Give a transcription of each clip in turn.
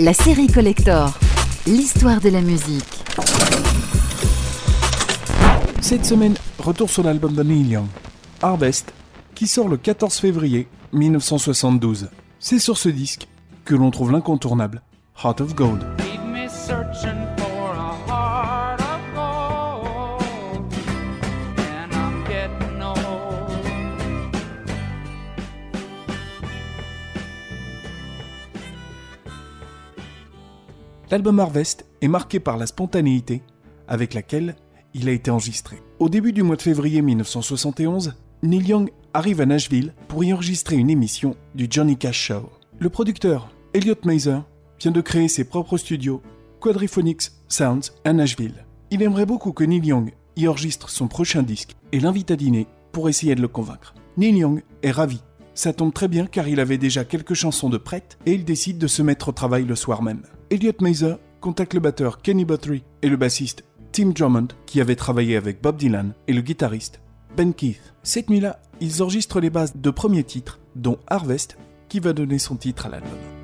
La série Collector, l'histoire de la musique. Cette semaine, retour sur l'album de Neil Young, Harvest, qui sort le 14 février 1972. C'est sur ce disque que l'on trouve l'incontournable Heart of Gold. Leave me L'album Harvest est marqué par la spontanéité avec laquelle il a été enregistré. Au début du mois de février 1971, Neil Young arrive à Nashville pour y enregistrer une émission du Johnny Cash Show. Le producteur, Elliot Mazer, vient de créer ses propres studios, Quadriphonics Sounds, à Nashville. Il aimerait beaucoup que Neil Young y enregistre son prochain disque et l'invite à dîner pour essayer de le convaincre. Neil Young est ravi. Ça tombe très bien car il avait déjà quelques chansons de prête et il décide de se mettre au travail le soir même. Elliot Mazer contacte le batteur Kenny Buttery et le bassiste Tim Drummond qui avait travaillé avec Bob Dylan et le guitariste Ben Keith. Cette nuit-là, ils enregistrent les bases de premiers titres, dont Harvest, qui va donner son titre à l'album.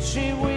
She wake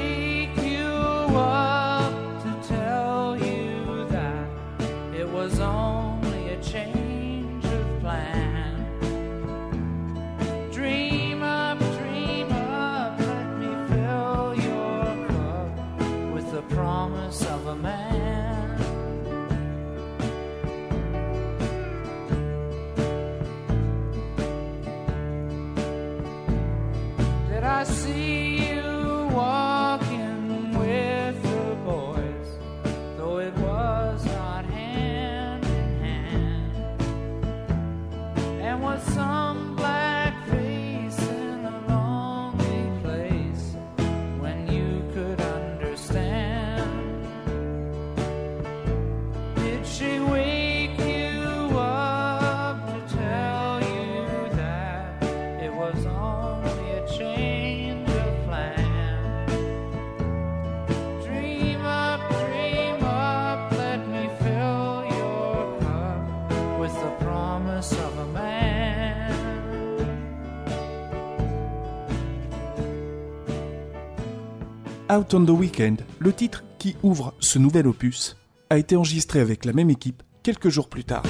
Out on the Weekend, le titre qui ouvre ce nouvel opus, a été enregistré avec la même équipe quelques jours plus tard.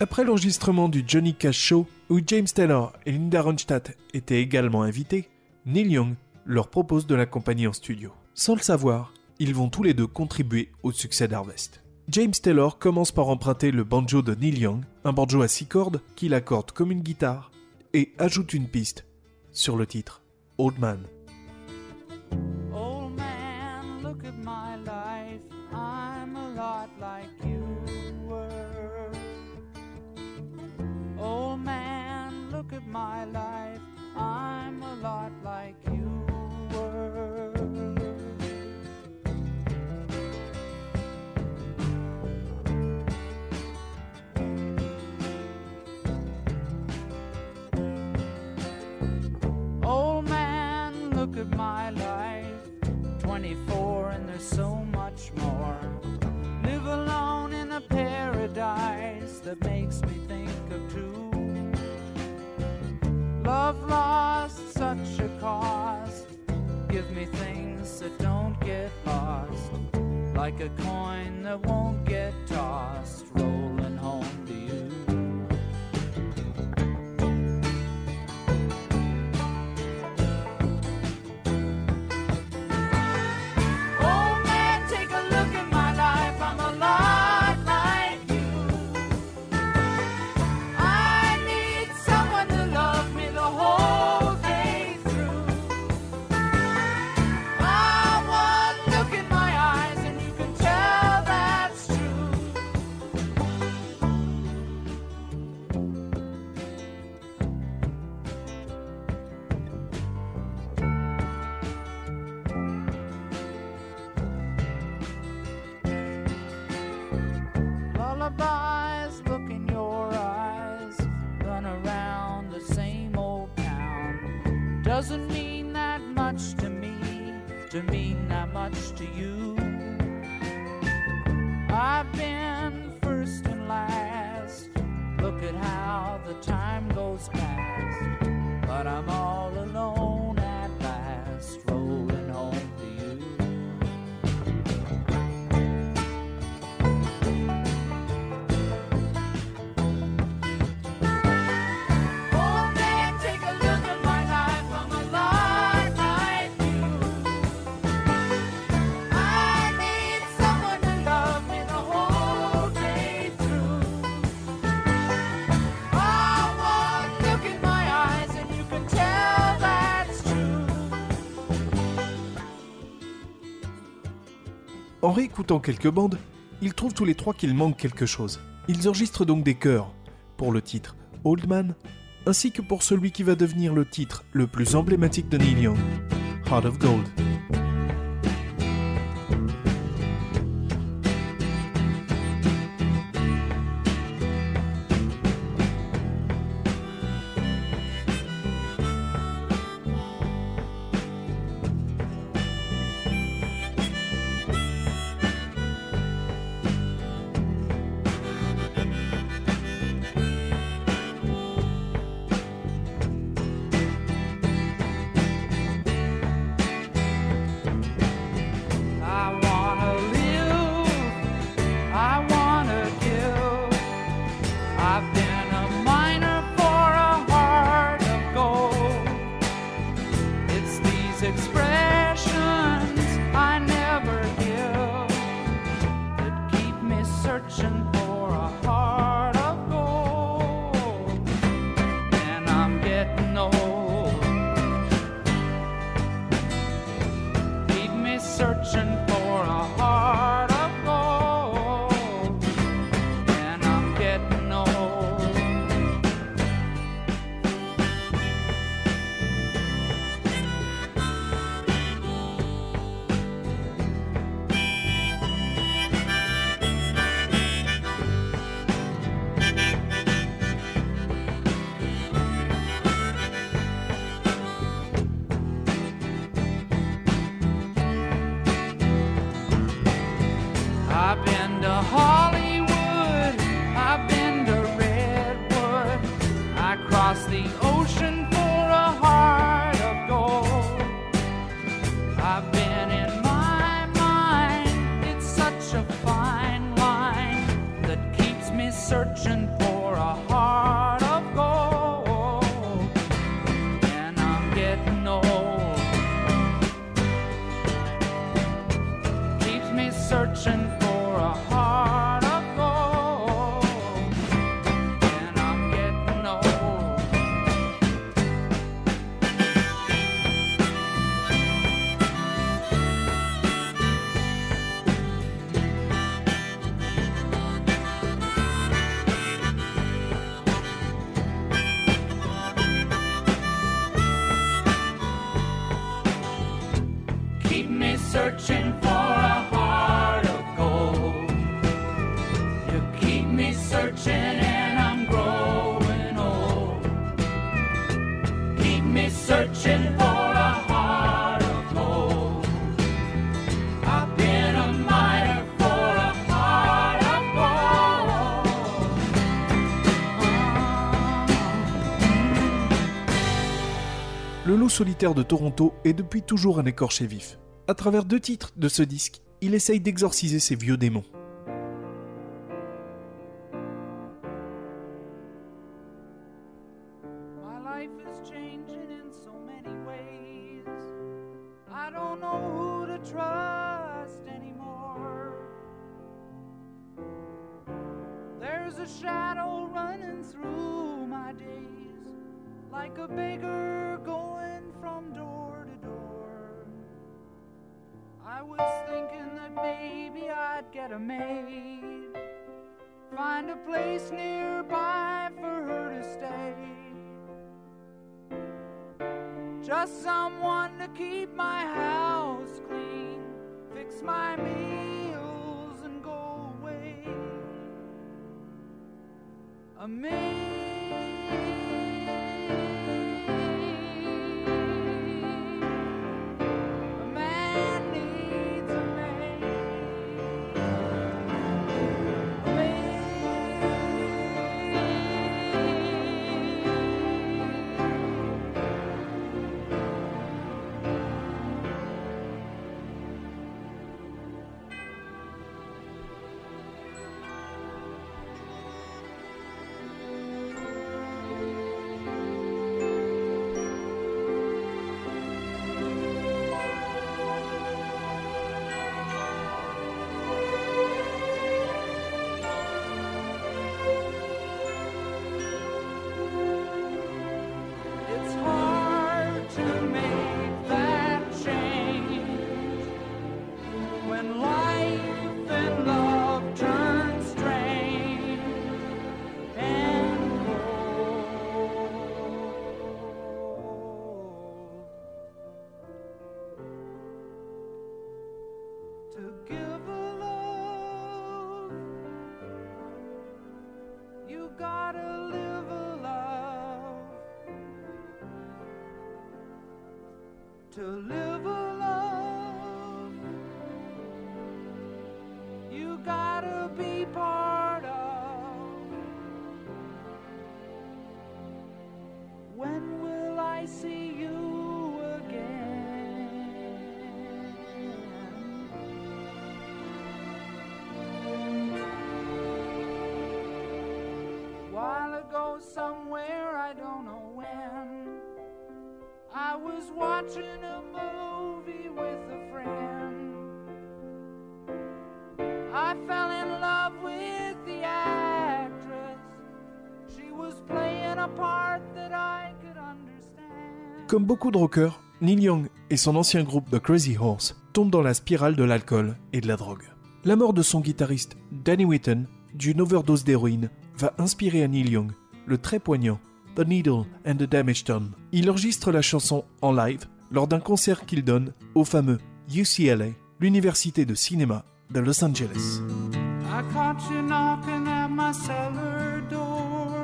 Après l'enregistrement du Johnny Cash Show, où James Taylor et Linda Ronstadt étaient également invités, Neil Young leur propose de l'accompagner en studio. Sans le savoir, ils vont tous les deux contribuer au succès d'Harvest. James Taylor commence par emprunter le banjo de Neil Young, un banjo à six cordes qu'il accorde comme une guitare, et ajoute une piste sur le titre Old Man. Old man, look at my life. My life. I'm a lot like you were. Old man, look at my life. 24 and there's so Love lost such a cost. Give me things that don't get lost. Like a coin that won't get tossed, Doesn't mean that much to me, to mean that much to you. I've been first and last. Look at how the time goes past. But I'm all alone En réécoutant quelques bandes, ils trouvent tous les trois qu'il manque quelque chose. Ils enregistrent donc des chœurs pour le titre Old Man, ainsi que pour celui qui va devenir le titre le plus emblématique de Neil Young, Heart of Gold. Le loup solitaire de Toronto est depuis toujours un écorché vif. À travers deux titres de ce disque, il essaye d'exorciser ses vieux démons. Just someone to keep my house clean, fix my meals, and go away. A to live a love. You gotta be part of. When will i see you again? While ago somewhere was watching a movie with a friend. I fell in love with the actress. She was playing a part that I could understand. Comme beaucoup de rockers, Neil Young et son ancien groupe The Crazy Horse tombent dans la spirale de l'alcool et de la drogue. La mort de son guitariste Danny Whitten d'une overdose d'héroïne va inspirer à Neil Young le très poignant The Needle and the Damage Done. Il enregistre la chanson en live lors d'un concert qu'il donne au fameux UCLA, l'université de cinéma de Los Angeles. I caught you knocking at my cellar door.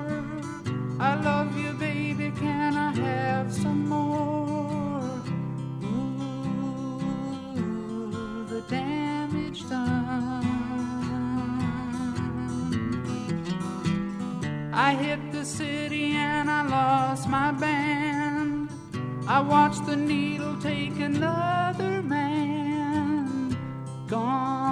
I love you, baby. Can I have some more? I hit the city and I lost my band. I watched the needle take another man. Gone,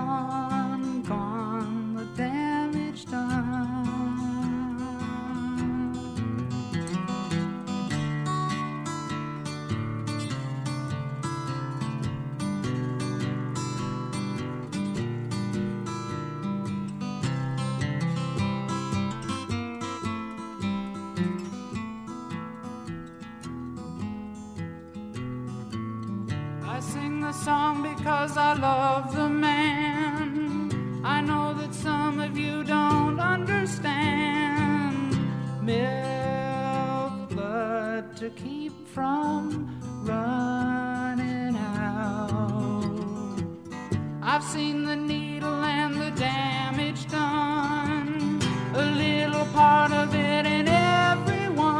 song because I love the man. I know that some of you don't understand. Milk blood to keep from running out. I've seen the needle and the damage done. A little part of it in everyone.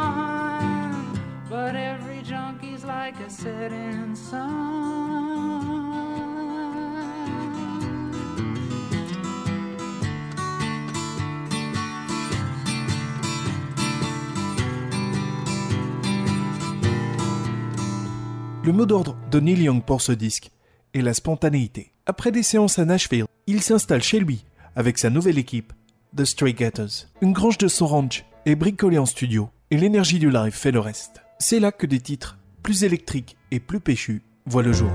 But every junkie's like a setting Le mot d'ordre de Neil Young pour ce disque est la spontanéité. Après des séances à Nashville, il s'installe chez lui avec sa nouvelle équipe, The Stray Gators. Une grange de son ranch est bricolée en studio et l'énergie du live fait le reste. C'est là que des titres plus électriques et plus péchus voient le jour.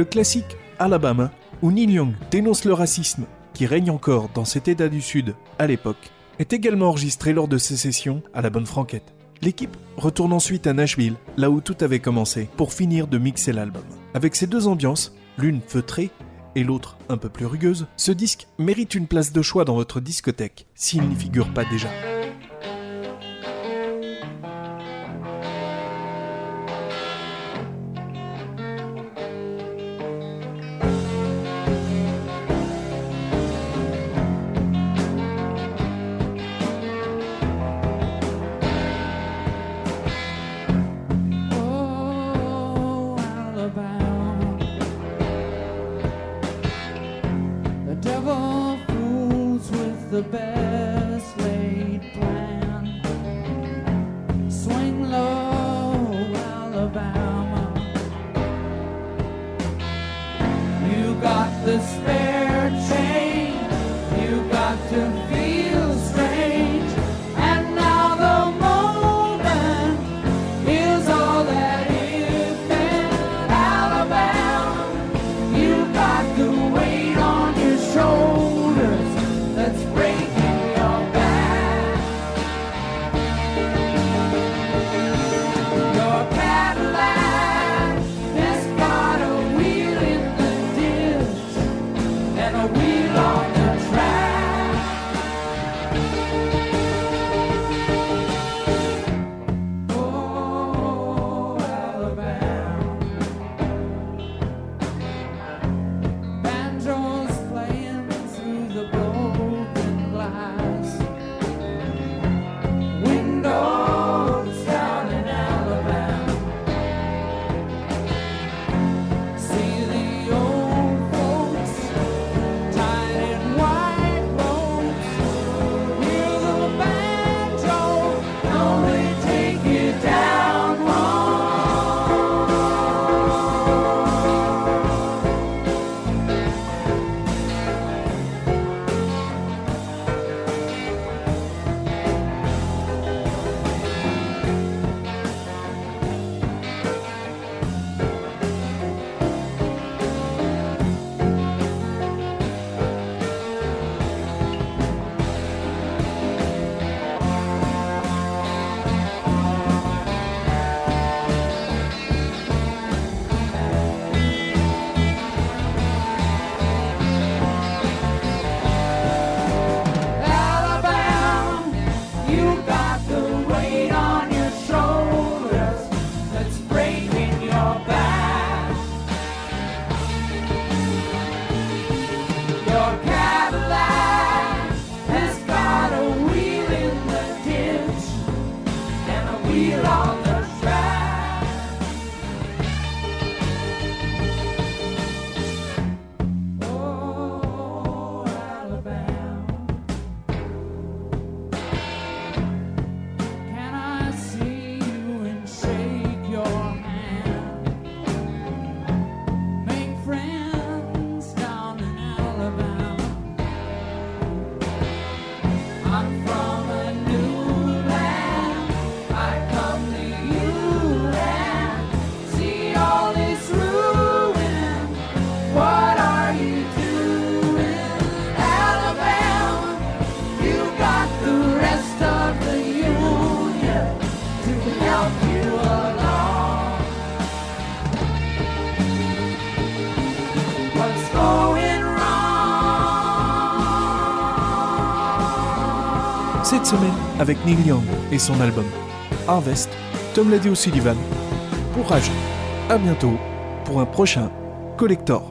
Le classique Alabama, où Neil Young dénonce le racisme qui règne encore dans cet État du Sud à l'époque, est également enregistré lors de ses sessions à la Bonne Franquette. L'équipe retourne ensuite à Nashville, là où tout avait commencé, pour finir de mixer l'album. Avec ces deux ambiances, l'une feutrée et l'autre un peu plus rugueuse, ce disque mérite une place de choix dans votre discothèque, s'il n'y figure pas déjà. Avec Neil Young et son album Harvest, Tom Lady O'Sullivan. Pour Rage, à bientôt pour un prochain Collector.